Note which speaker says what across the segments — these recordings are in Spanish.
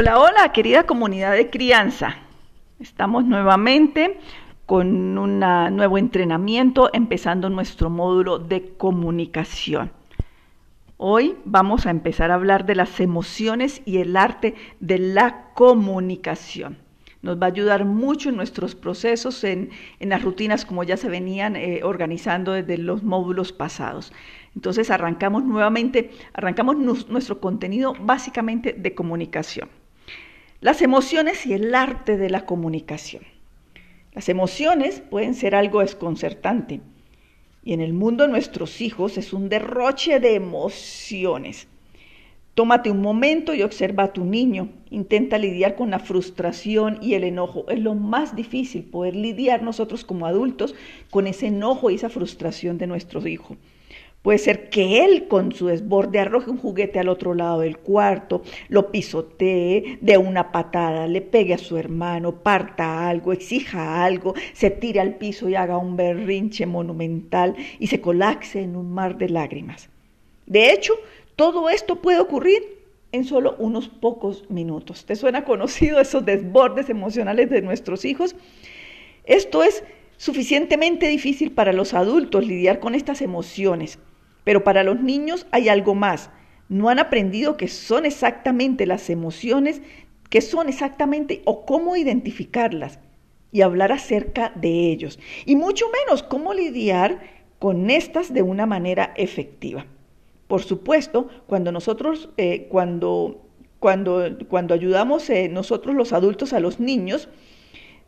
Speaker 1: Hola, hola, querida comunidad de crianza. Estamos nuevamente con un nuevo entrenamiento, empezando nuestro módulo de comunicación. Hoy vamos a empezar a hablar de las emociones y el arte de la comunicación. Nos va a ayudar mucho en nuestros procesos, en, las rutinas como ya se venían eh, organizando desde los módulos pasados. Entonces arrancamos nuevamente, arrancamos nuestro contenido básicamente de comunicación. Las emociones y el arte de la comunicación. Las emociones pueden ser algo desconcertante y en el mundo de nuestros hijos es un derroche de emociones. Tómate un momento y observa a tu niño. Intenta lidiar con la frustración y el enojo. Es lo más difícil poder lidiar nosotros como adultos con ese enojo y esa frustración de nuestros hijos. Puede ser que él con su desborde arroje un juguete al otro lado del cuarto, lo pisotee, de una patada, le pegue a su hermano, parta algo, exija algo, se tire al piso y haga un berrinche monumental y se colapse en un mar de lágrimas. De hecho, todo esto puede ocurrir en solo unos pocos minutos. ¿Te suena conocido esos desbordes emocionales de nuestros hijos? Esto es suficientemente difícil para los adultos lidiar con estas emociones pero para los niños hay algo más. No han aprendido que son exactamente las emociones, que son exactamente o cómo identificarlas y hablar acerca de ellos. Y mucho menos cómo lidiar con estas de una manera efectiva. Por supuesto, cuando nosotros, eh, cuando, cuando, cuando ayudamos eh, nosotros los adultos a los niños,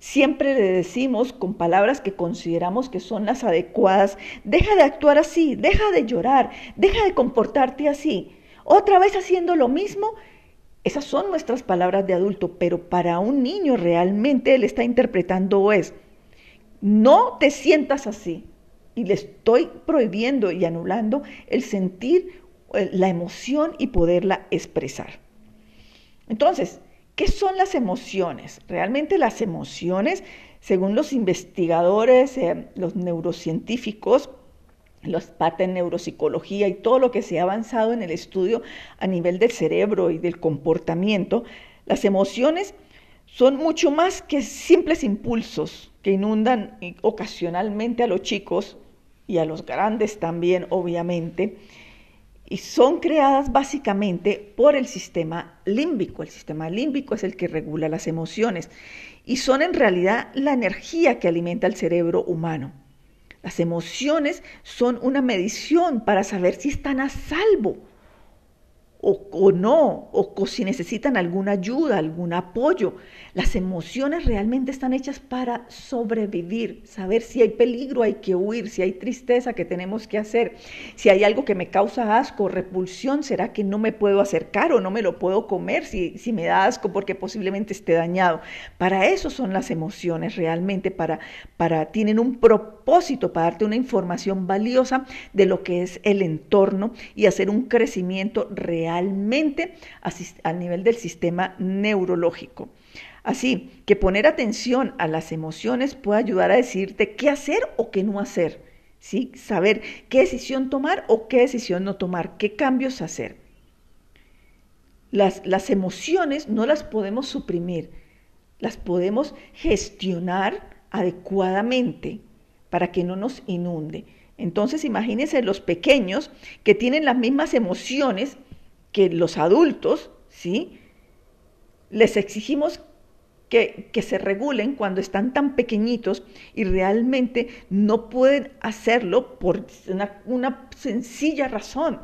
Speaker 1: Siempre le decimos con palabras que consideramos que son las adecuadas, deja de actuar así, deja de llorar, deja de comportarte así. Otra vez haciendo lo mismo. Esas son nuestras palabras de adulto, pero para un niño realmente él está interpretando es, no te sientas así. Y le estoy prohibiendo y anulando el sentir eh, la emoción y poderla expresar. Entonces, ¿Qué son las emociones? Realmente las emociones, según los investigadores, eh, los neurocientíficos, los parte de neuropsicología y todo lo que se ha avanzado en el estudio a nivel del cerebro y del comportamiento, las emociones son mucho más que simples impulsos que inundan ocasionalmente a los chicos y a los grandes también, obviamente, y son creadas básicamente por el sistema límbico. El sistema límbico es el que regula las emociones y son en realidad la energía que alimenta el cerebro humano. Las emociones son una medición para saber si están a salvo o, no, o, si necesitan alguna ayuda, algún apoyo. Las emociones realmente están hechas para sobrevivir, saber si hay peligro hay que huir, si hay tristeza que tenemos que hacer, si hay algo que me causa asco, repulsión, será que no me puedo acercar o no me lo puedo comer si, si me da asco porque posiblemente esté dañado. Para eso son las emociones realmente, para, para, tienen un propósito, para darte una información valiosa de lo que es el entorno y hacer un crecimiento real realmente a, nivel del sistema neurológico. Así que poner atención a las emociones puede ayudar a decirte qué hacer o qué no hacer. ¿sí? Saber qué decisión tomar o qué decisión no tomar, qué cambios hacer. Las, las emociones no las podemos suprimir, las podemos gestionar adecuadamente para que no nos inunde. Entonces imagínense los pequeños que tienen las mismas emociones que los adultos, ¿sí? Les exigimos que, que, se regulen cuando están tan pequeñitos y realmente no pueden hacerlo por una, sencilla razón,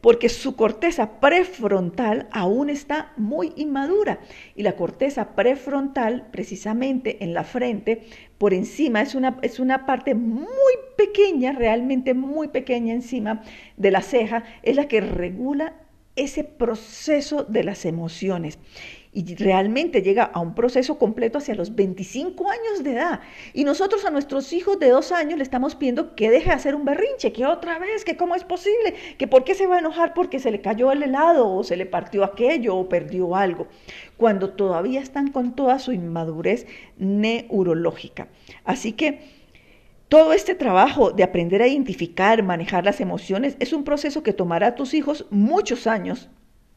Speaker 1: porque su corteza prefrontal aún está muy inmadura y la corteza prefrontal precisamente en la frente por encima es una, es una parte muy pequeña, realmente muy pequeña encima de la ceja, es la que regula ese proceso de las emociones y realmente llega a un proceso completo hacia los 25 años de edad. Y nosotros a nuestros hijos de dos años le estamos pidiendo que deje de hacer un berrinche, que otra vez, que cómo es posible, que por qué se va a enojar porque se le cayó el helado o se le partió aquello o perdió algo, cuando todavía están con toda su inmadurez neurológica. Así que todo este trabajo de aprender a identificar, manejar las emociones, es un proceso que tomará a tus hijos muchos años,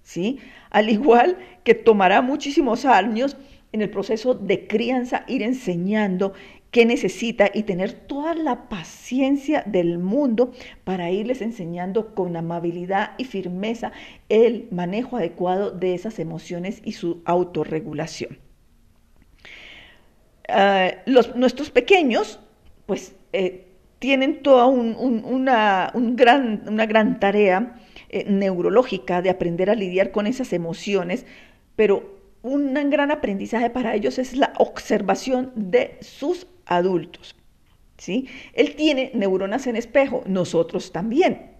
Speaker 1: ¿sí? Al igual que tomará muchísimos años en el proceso de crianza ir enseñando qué necesita y tener toda la paciencia del mundo para irles enseñando con amabilidad y firmeza el manejo adecuado de esas emociones y su autorregulación. Ah, los, nuestros pequeños, pues, eh, tienen toda una, gran, una, gran, tarea eh, neurológica de aprender a lidiar con esas emociones, pero un gran aprendizaje para ellos es la observación de sus adultos. ¿sí? Él tiene neuronas en espejo, nosotros también.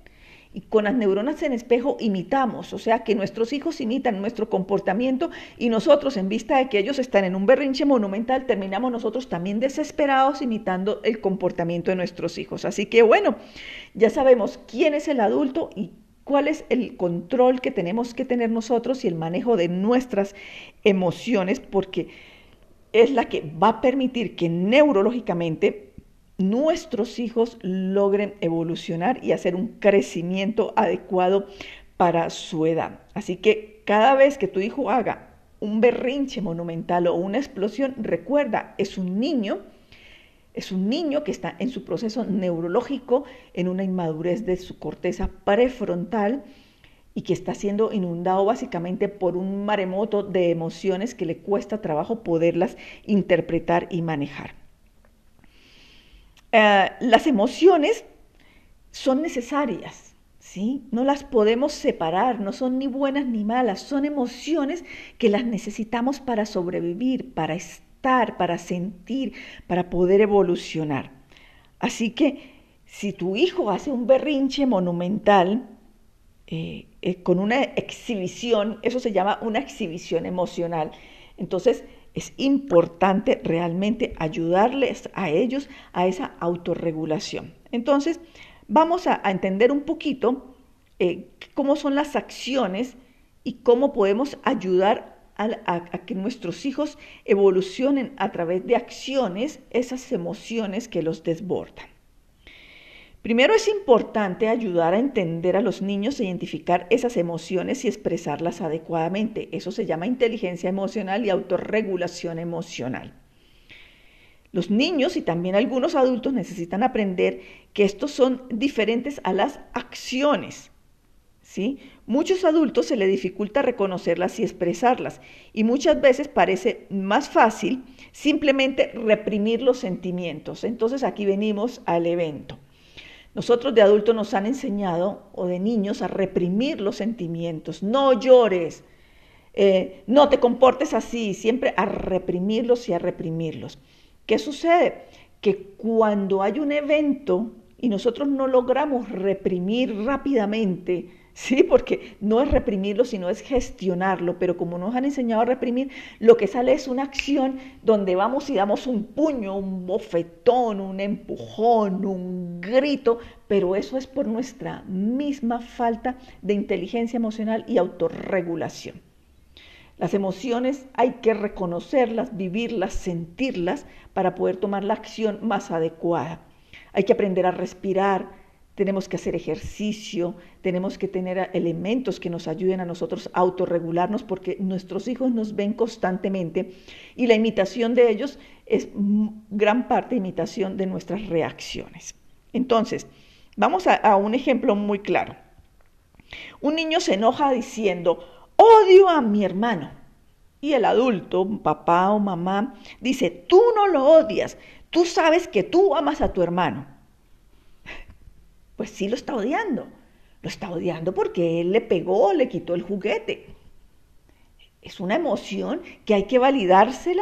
Speaker 1: Y con las neuronas en espejo imitamos, o sea que nuestros hijos imitan nuestro comportamiento y nosotros en vista de que ellos están en un berrinche monumental, terminamos nosotros también desesperados imitando el comportamiento de nuestros hijos. Así que bueno, ya sabemos quién es el adulto y cuál es el control que tenemos que tener nosotros y el manejo de nuestras emociones, porque es la que va a permitir que neurológicamente nuestros hijos logren evolucionar y hacer un crecimiento adecuado para su edad. Así que cada vez que tu hijo haga un berrinche monumental o una explosión, recuerda, es un niño, es un niño que está en su proceso neurológico, en una inmadurez de su corteza prefrontal, y que está siendo inundado básicamente por un maremoto de emociones que le cuesta trabajo poderlas interpretar y manejar. Eh, las emociones son necesarias, ¿sí? No las podemos separar, no son ni buenas ni malas, son emociones que las necesitamos para sobrevivir, para estar, para sentir, para poder evolucionar. Así que si tu hijo hace un berrinche monumental, eh, eh, con una exhibición, eso se llama una exhibición emocional. Entonces, es importante realmente ayudarles a ellos a esa autorregulación. Entonces, vamos a, entender un poquito eh, cómo son las acciones y cómo podemos ayudar a, que nuestros hijos evolucionen a través de acciones esas emociones que los desbordan. Primero es importante ayudar a entender a los niños e identificar esas emociones y expresarlas adecuadamente. Eso se llama inteligencia emocional y autorregulación emocional. Los niños y también algunos adultos necesitan aprender que estos son diferentes a las acciones. ¿sí? Muchos adultos se les dificulta reconocerlas y expresarlas y muchas veces parece más fácil simplemente reprimir los sentimientos. Entonces aquí venimos al evento. Nosotros de adultos nos han enseñado, o de niños, a reprimir los sentimientos. No llores, eh, no te comportes así, siempre a reprimirlos y a reprimirlos. ¿Qué sucede? Que cuando hay un evento y nosotros no logramos reprimir rápidamente, ¿sí? Porque no es reprimirlo, sino es gestionarlo, pero como nos han enseñado a reprimir, lo que sale es una acción donde vamos y damos un puño, un bofetón, un empujón, un grito, pero eso es por nuestra misma falta de inteligencia emocional y autorregulación. Las emociones hay que reconocerlas, vivirlas, sentirlas para poder tomar la acción más adecuada. Hay que aprender a respirar, tenemos que hacer ejercicio, tenemos que tener elementos que nos ayuden a nosotros a autorregularnos porque nuestros hijos nos ven constantemente y la imitación de ellos es gran parte imitación de nuestras reacciones. Entonces, vamos a, a un ejemplo muy claro. Un niño se enoja diciendo, odio a mi hermano. Y el adulto, papá o mamá, dice, tú no lo odias, tú sabes que tú amas a tu hermano pues sí lo está odiando. Lo está odiando porque él le pegó, le quitó el juguete. Es una emoción que hay que validársela,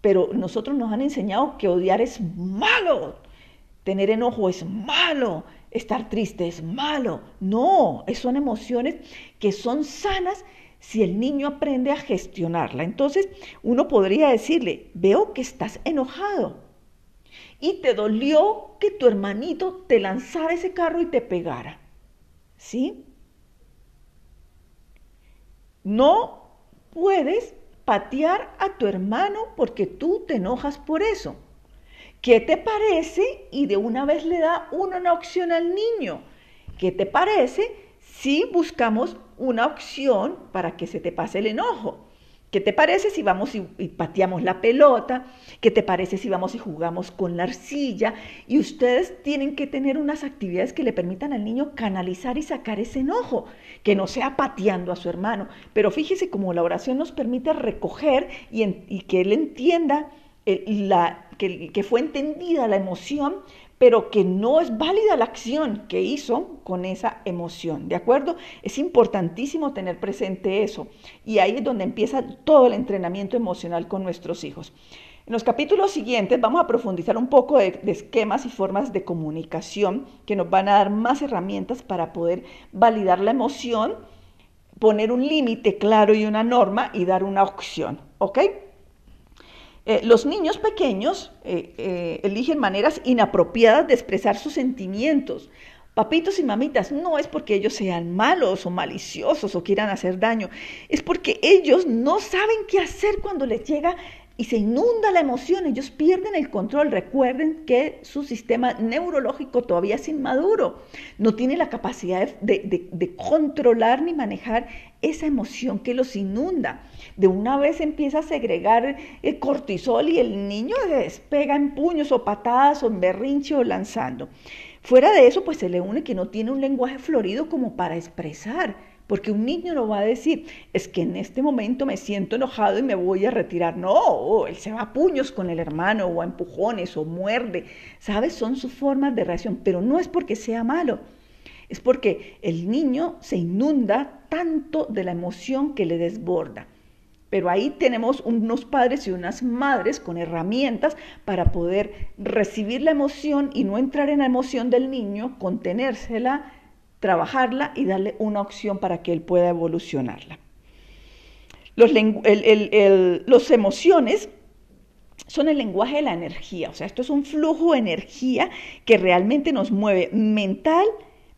Speaker 1: pero nosotros nos han enseñado que odiar es malo, tener enojo es malo, estar triste es malo. No, son emociones que son sanas si el niño aprende a gestionarla. Entonces uno podría decirle, veo que estás enojado y te dolió que tu hermanito te lanzara ese carro y te pegara. ¿Sí? No puedes patear a tu hermano porque tú te enojas por eso. ¿Qué te parece? Y de una vez le da una opción al niño. ¿Qué te parece si buscamos una opción para que se te pase el enojo. ¿Qué te parece si vamos y, pateamos la pelota? ¿Qué te parece si vamos y jugamos con la arcilla? Y ustedes tienen que tener unas actividades que le permitan al niño canalizar y sacar ese enojo, que no sea pateando a su hermano. Pero fíjese cómo la oración nos permite recoger y, que él entienda que, que fue entendida la emoción pero que no es válida la acción que hizo con esa emoción, ¿de acuerdo? Es importantísimo tener presente eso y ahí es donde empieza todo el entrenamiento emocional con nuestros hijos. En los capítulos siguientes vamos a profundizar un poco de, esquemas y formas de comunicación que nos van a dar más herramientas para poder validar la emoción, poner un límite claro y una norma y dar una opción, ¿ok? Eh, los niños pequeños eh, eh, eligen maneras inapropiadas de expresar sus sentimientos. Papitos y mamitas, no es porque ellos sean malos o maliciosos o quieran hacer daño, es porque ellos no saben qué hacer cuando les llega y se inunda la emoción, ellos pierden el control. Recuerden que su sistema neurológico todavía es inmaduro, no tiene la capacidad de, controlar ni manejar esa emoción que los inunda. De una vez empieza a segregar el cortisol y el niño se despega en puños o patadas o en berrinche o lanzando. Fuera de eso, pues se le une que no tiene un lenguaje florido como para expresar porque un niño no va a decir, es que en este momento me siento enojado y me voy a retirar. No, él se va a puños con el hermano o a empujones o muerde. ¿Sabes? Son sus formas de reacción, pero no es porque sea malo. Es porque el niño se inunda tanto de la emoción que le desborda. Pero ahí tenemos unos padres y unas madres con herramientas para poder recibir la emoción y no entrar en la emoción del niño, contenérsela trabajarla y darle una opción para que él pueda evolucionarla. Los, emociones son el lenguaje de la energía, o sea, esto es un flujo de energía que realmente nos mueve mental,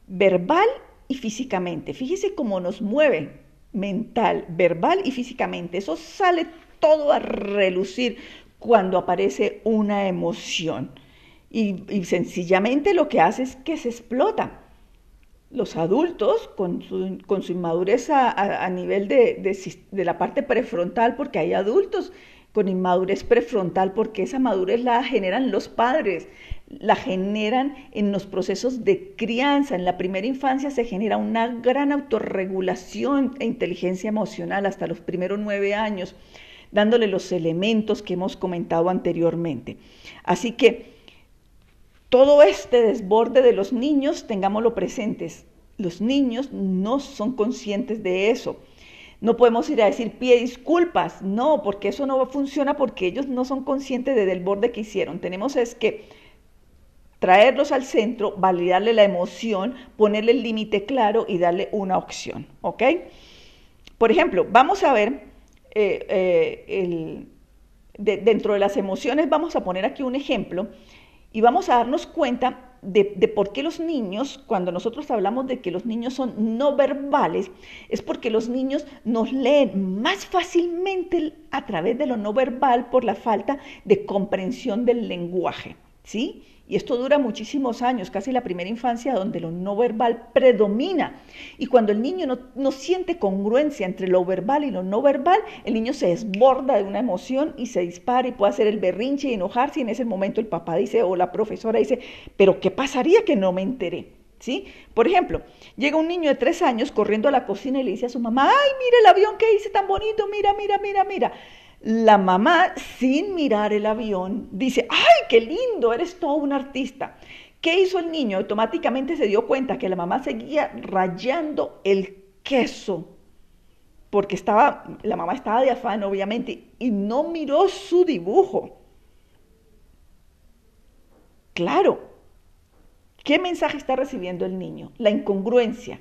Speaker 1: verbal y físicamente. Fíjese cómo nos mueve mental, verbal y físicamente. Eso sale todo a relucir cuando aparece una emoción. Y, y sencillamente lo que hace es que se explota los adultos con su, con su inmadurez a, nivel de, de, la parte prefrontal, porque hay adultos con inmadurez prefrontal, porque esa madurez la generan los padres, la generan en los procesos de crianza. En la primera infancia se genera una gran autorregulación e inteligencia emocional hasta los primeros nueve años, dándole los elementos que hemos comentado anteriormente. Así que todo este desborde de los niños, tengámoslo presentes, los niños no son conscientes de eso. No podemos ir a decir pide disculpas, no, porque eso no funciona porque ellos no son conscientes del desborde que hicieron. Tenemos es que traerlos al centro, validarle la emoción, ponerle el límite claro y darle una opción, ¿ok? Por ejemplo, vamos a ver eh, eh, dentro de las emociones, vamos a poner aquí un ejemplo y vamos a darnos cuenta de, por qué los niños, cuando nosotros hablamos de que los niños son no verbales, es porque los niños nos leen más fácilmente a través de lo no verbal por la falta de comprensión del lenguaje, ¿sí? Y esto dura muchísimos años, casi la primera infancia, donde lo no verbal predomina. Y cuando el niño no, siente congruencia entre lo verbal y lo no verbal, el niño se desborda de una emoción y se dispara y puede hacer el berrinche y enojarse. Y en ese momento el papá dice o la profesora dice, pero ¿qué pasaría que no me enteré? ¿Sí? Por ejemplo, llega un niño de tres años corriendo a la cocina y le dice a su mamá, ay, mira el avión que hice tan bonito, mira, mira, mira, mira. La mamá, sin mirar el avión, dice, ¡ay, qué lindo! Eres todo un artista. ¿Qué hizo el niño? Automáticamente se dio cuenta que la mamá seguía rayando el queso, porque estaba, la mamá estaba de afán, obviamente, y no miró su dibujo. Claro, ¿qué mensaje está recibiendo el niño? La incongruencia.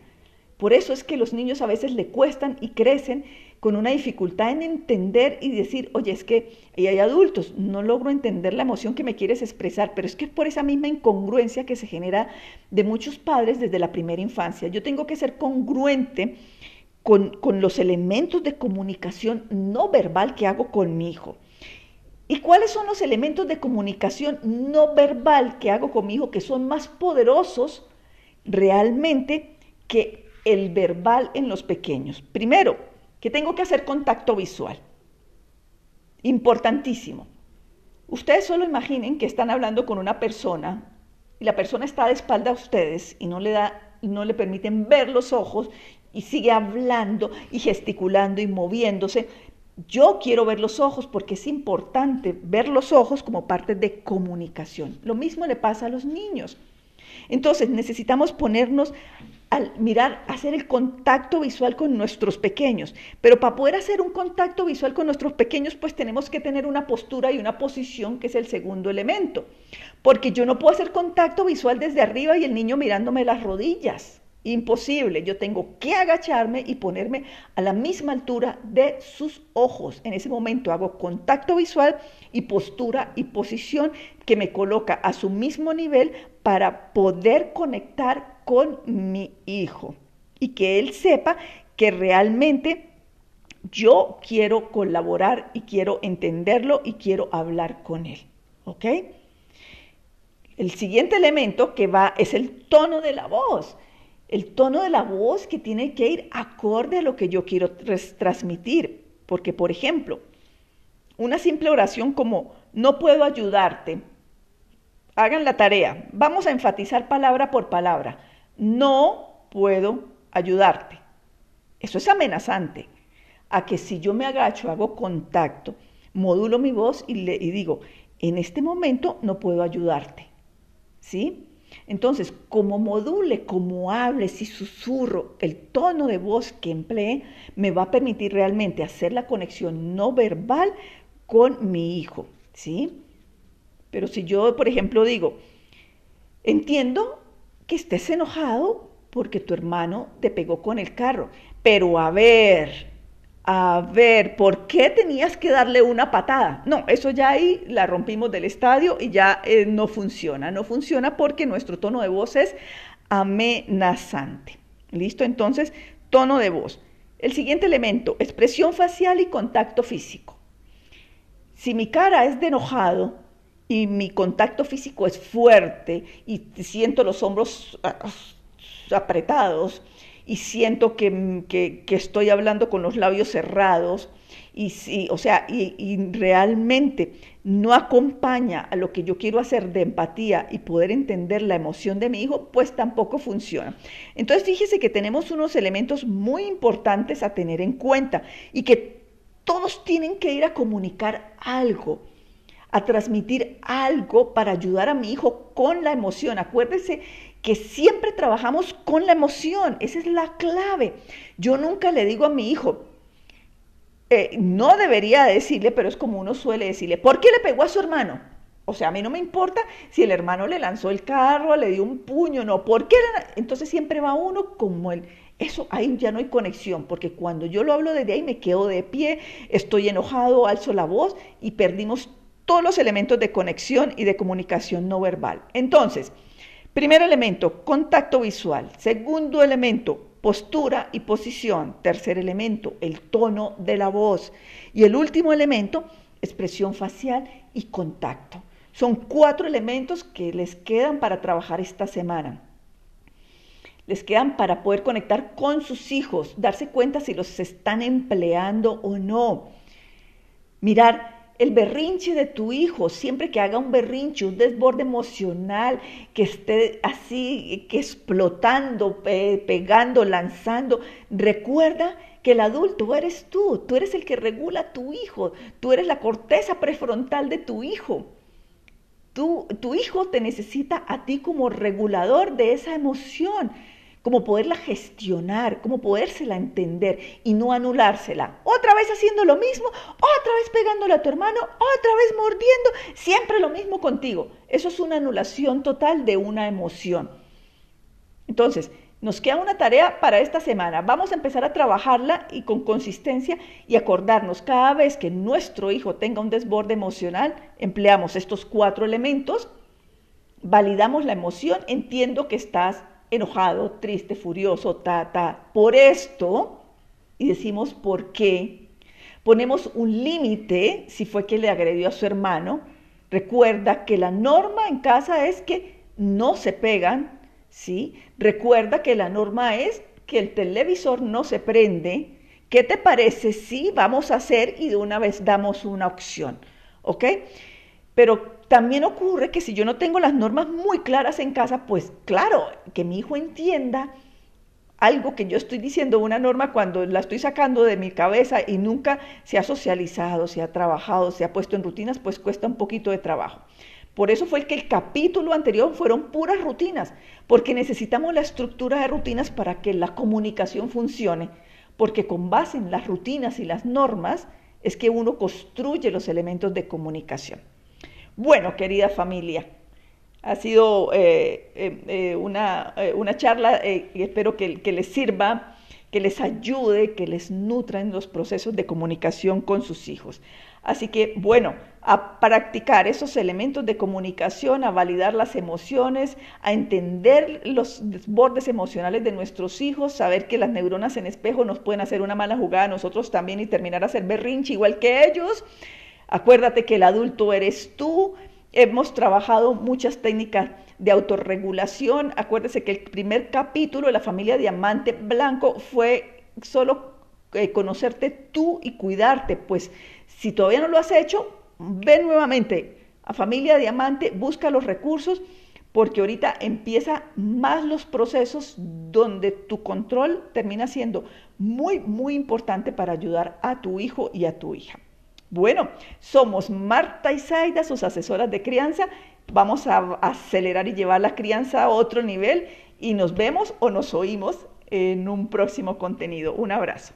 Speaker 1: Por eso es que los niños a veces le cuestan y crecen con una dificultad en entender y decir, oye, es que hay adultos, no logro entender la emoción que me quieres expresar, pero es que es por esa misma incongruencia que se genera de muchos padres desde la primera infancia. Yo tengo que ser congruente con, con los elementos de comunicación no verbal que hago con mi hijo. ¿Y cuáles son los elementos de comunicación no verbal que hago con mi hijo que son más poderosos realmente que el verbal en los pequeños? Primero, que tengo que hacer contacto visual. Importantísimo. Ustedes solo imaginen que están hablando con una persona y la persona está de espalda a ustedes y no le da no le permiten ver los ojos y sigue hablando y gesticulando y moviéndose. Yo quiero ver los ojos porque es importante ver los ojos como parte de comunicación. Lo mismo le pasa a los niños. Entonces necesitamos ponernos al mirar, hacer el contacto visual con nuestros pequeños. Pero para poder hacer un contacto visual con nuestros pequeños, pues tenemos que tener una postura y una posición que es el segundo elemento. Porque yo no puedo hacer contacto visual desde arriba y el niño mirándome las rodillas. Imposible. Yo tengo que agacharme y ponerme a la misma altura de sus ojos. En ese momento hago contacto visual y postura y posición que me coloca a su mismo nivel para poder conectar con mi hijo y que él sepa que realmente yo quiero colaborar y quiero entenderlo y quiero hablar con él. ¿Ok? El siguiente elemento que va es el tono de la voz. El tono de la voz que tiene que ir acorde a lo que yo quiero transmitir. Porque, por ejemplo, una simple oración como no puedo ayudarte. Hagan la tarea. Vamos a enfatizar palabra por palabra no puedo ayudarte. Eso es amenazante. A que si yo me agacho, hago contacto, modulo mi voz y, le, digo, en este momento no puedo ayudarte. ¿Sí? Entonces, como module, como hable, si susurro, el tono de voz que emplee me va a permitir realmente hacer la conexión no verbal con mi hijo, ¿sí? Pero si yo, por ejemplo, digo, entiendo que estés enojado porque tu hermano te pegó con el carro. Pero a ver, a ver, ¿por qué tenías que darle una patada? No, eso ya ahí la rompimos del estadio y ya eh, no funciona. No funciona porque nuestro tono de voz es amenazante. ¿Listo? Entonces, tono de voz. El siguiente elemento, expresión facial y contacto físico. Si mi cara es de enojado, y mi contacto físico es fuerte y siento los hombros ah, apretados y siento que, estoy hablando con los labios cerrados y, o sea, y, realmente no acompaña a lo que yo quiero hacer de empatía y poder entender la emoción de mi hijo, pues tampoco funciona. Entonces fíjese que tenemos unos elementos muy importantes a tener en cuenta y que todos tienen que ir a comunicar algo a transmitir algo para ayudar a mi hijo con la emoción. Acuérdese que siempre trabajamos con la emoción, esa es la clave. Yo nunca le digo a mi hijo, eh, no debería decirle, pero es como uno suele decirle, ¿por qué le pegó a su hermano? O sea, a mí no me importa si el hermano le lanzó el carro, le dio un puño, no, ¿por qué? Entonces siempre va uno como el... Eso ahí ya no hay conexión, porque cuando yo lo hablo desde ahí me quedo de pie, estoy enojado, alzo la voz y perdimos todos los elementos de conexión y de comunicación no verbal. Entonces, primer elemento, contacto visual. Segundo elemento, postura y posición. Tercer elemento, el tono de la voz. Y el último elemento, expresión facial y contacto. Son cuatro elementos que les quedan para trabajar esta semana. Les quedan para poder conectar con sus hijos, darse cuenta si los están empleando o no. Mirar el berrinche de tu hijo, siempre que haga un berrinche, un desborde emocional, que esté así, que explotando, pegando, lanzando, recuerda que el adulto eres tú, tú eres el que regula a tu hijo, tú eres la corteza prefrontal de tu hijo. tu hijo te necesita a ti como regulador de esa emoción cómo poderla gestionar, cómo podérsela entender y no anulársela. Otra vez haciendo lo mismo, otra vez pegándole a tu hermano, otra vez mordiendo, siempre lo mismo contigo. Eso es una anulación total de una emoción. Entonces, nos queda una tarea para esta semana. Vamos a empezar a trabajarla y con consistencia y acordarnos cada vez que nuestro hijo tenga un desborde emocional, empleamos estos cuatro elementos, validamos la emoción, entiendo que estás enojado, triste, furioso, ta, ta. Por esto, y decimos por qué, ponemos un límite si fue que le agredió a su hermano. Recuerda que la norma en casa es que no se pegan, ¿sí? Recuerda que la norma es que el televisor no se prende, ¿qué te parece si vamos a hacer y de una vez damos una opción? ¿Ok? Pero también ocurre que si yo no tengo las normas muy claras en casa, pues claro, que mi hijo entienda algo que yo estoy diciendo, una norma, cuando la estoy sacando de mi cabeza y nunca se ha socializado, se ha trabajado, se ha puesto en rutinas, pues cuesta un poquito de trabajo. Por eso fue que el capítulo anterior fueron puras rutinas, porque necesitamos la estructura de rutinas para que la comunicación funcione, porque con base en las rutinas y las normas es que uno construye los elementos de comunicación. Bueno, querida familia, ha sido eh, eh, eh, una, charla y espero que, que, les sirva, que les ayude, que les nutra en los procesos de comunicación con sus hijos. Así que, bueno, a practicar esos elementos de comunicación, a validar las emociones, a entender los bordes emocionales de nuestros hijos, saber que las neuronas en espejo nos pueden hacer una mala jugada a nosotros también y terminar a hacer berrinche igual que ellos. Acuérdate que el adulto eres tú Hemos trabajado muchas técnicas de autorregulación. Acuérdese que el primer capítulo de la familia Diamante Blanco fue solo eh, conocerte tú y cuidarte. Pues si todavía no lo has hecho, ve nuevamente a familia Diamante, busca los recursos porque ahorita empieza más los procesos donde tu control termina siendo muy, muy importante para ayudar a tu hijo y a tu hija. Bueno, somos Marta y Zaida, sus asesoras de crianza. Vamos a acelerar y llevar la crianza a otro nivel y nos vemos o nos oímos en un próximo contenido. Un abrazo.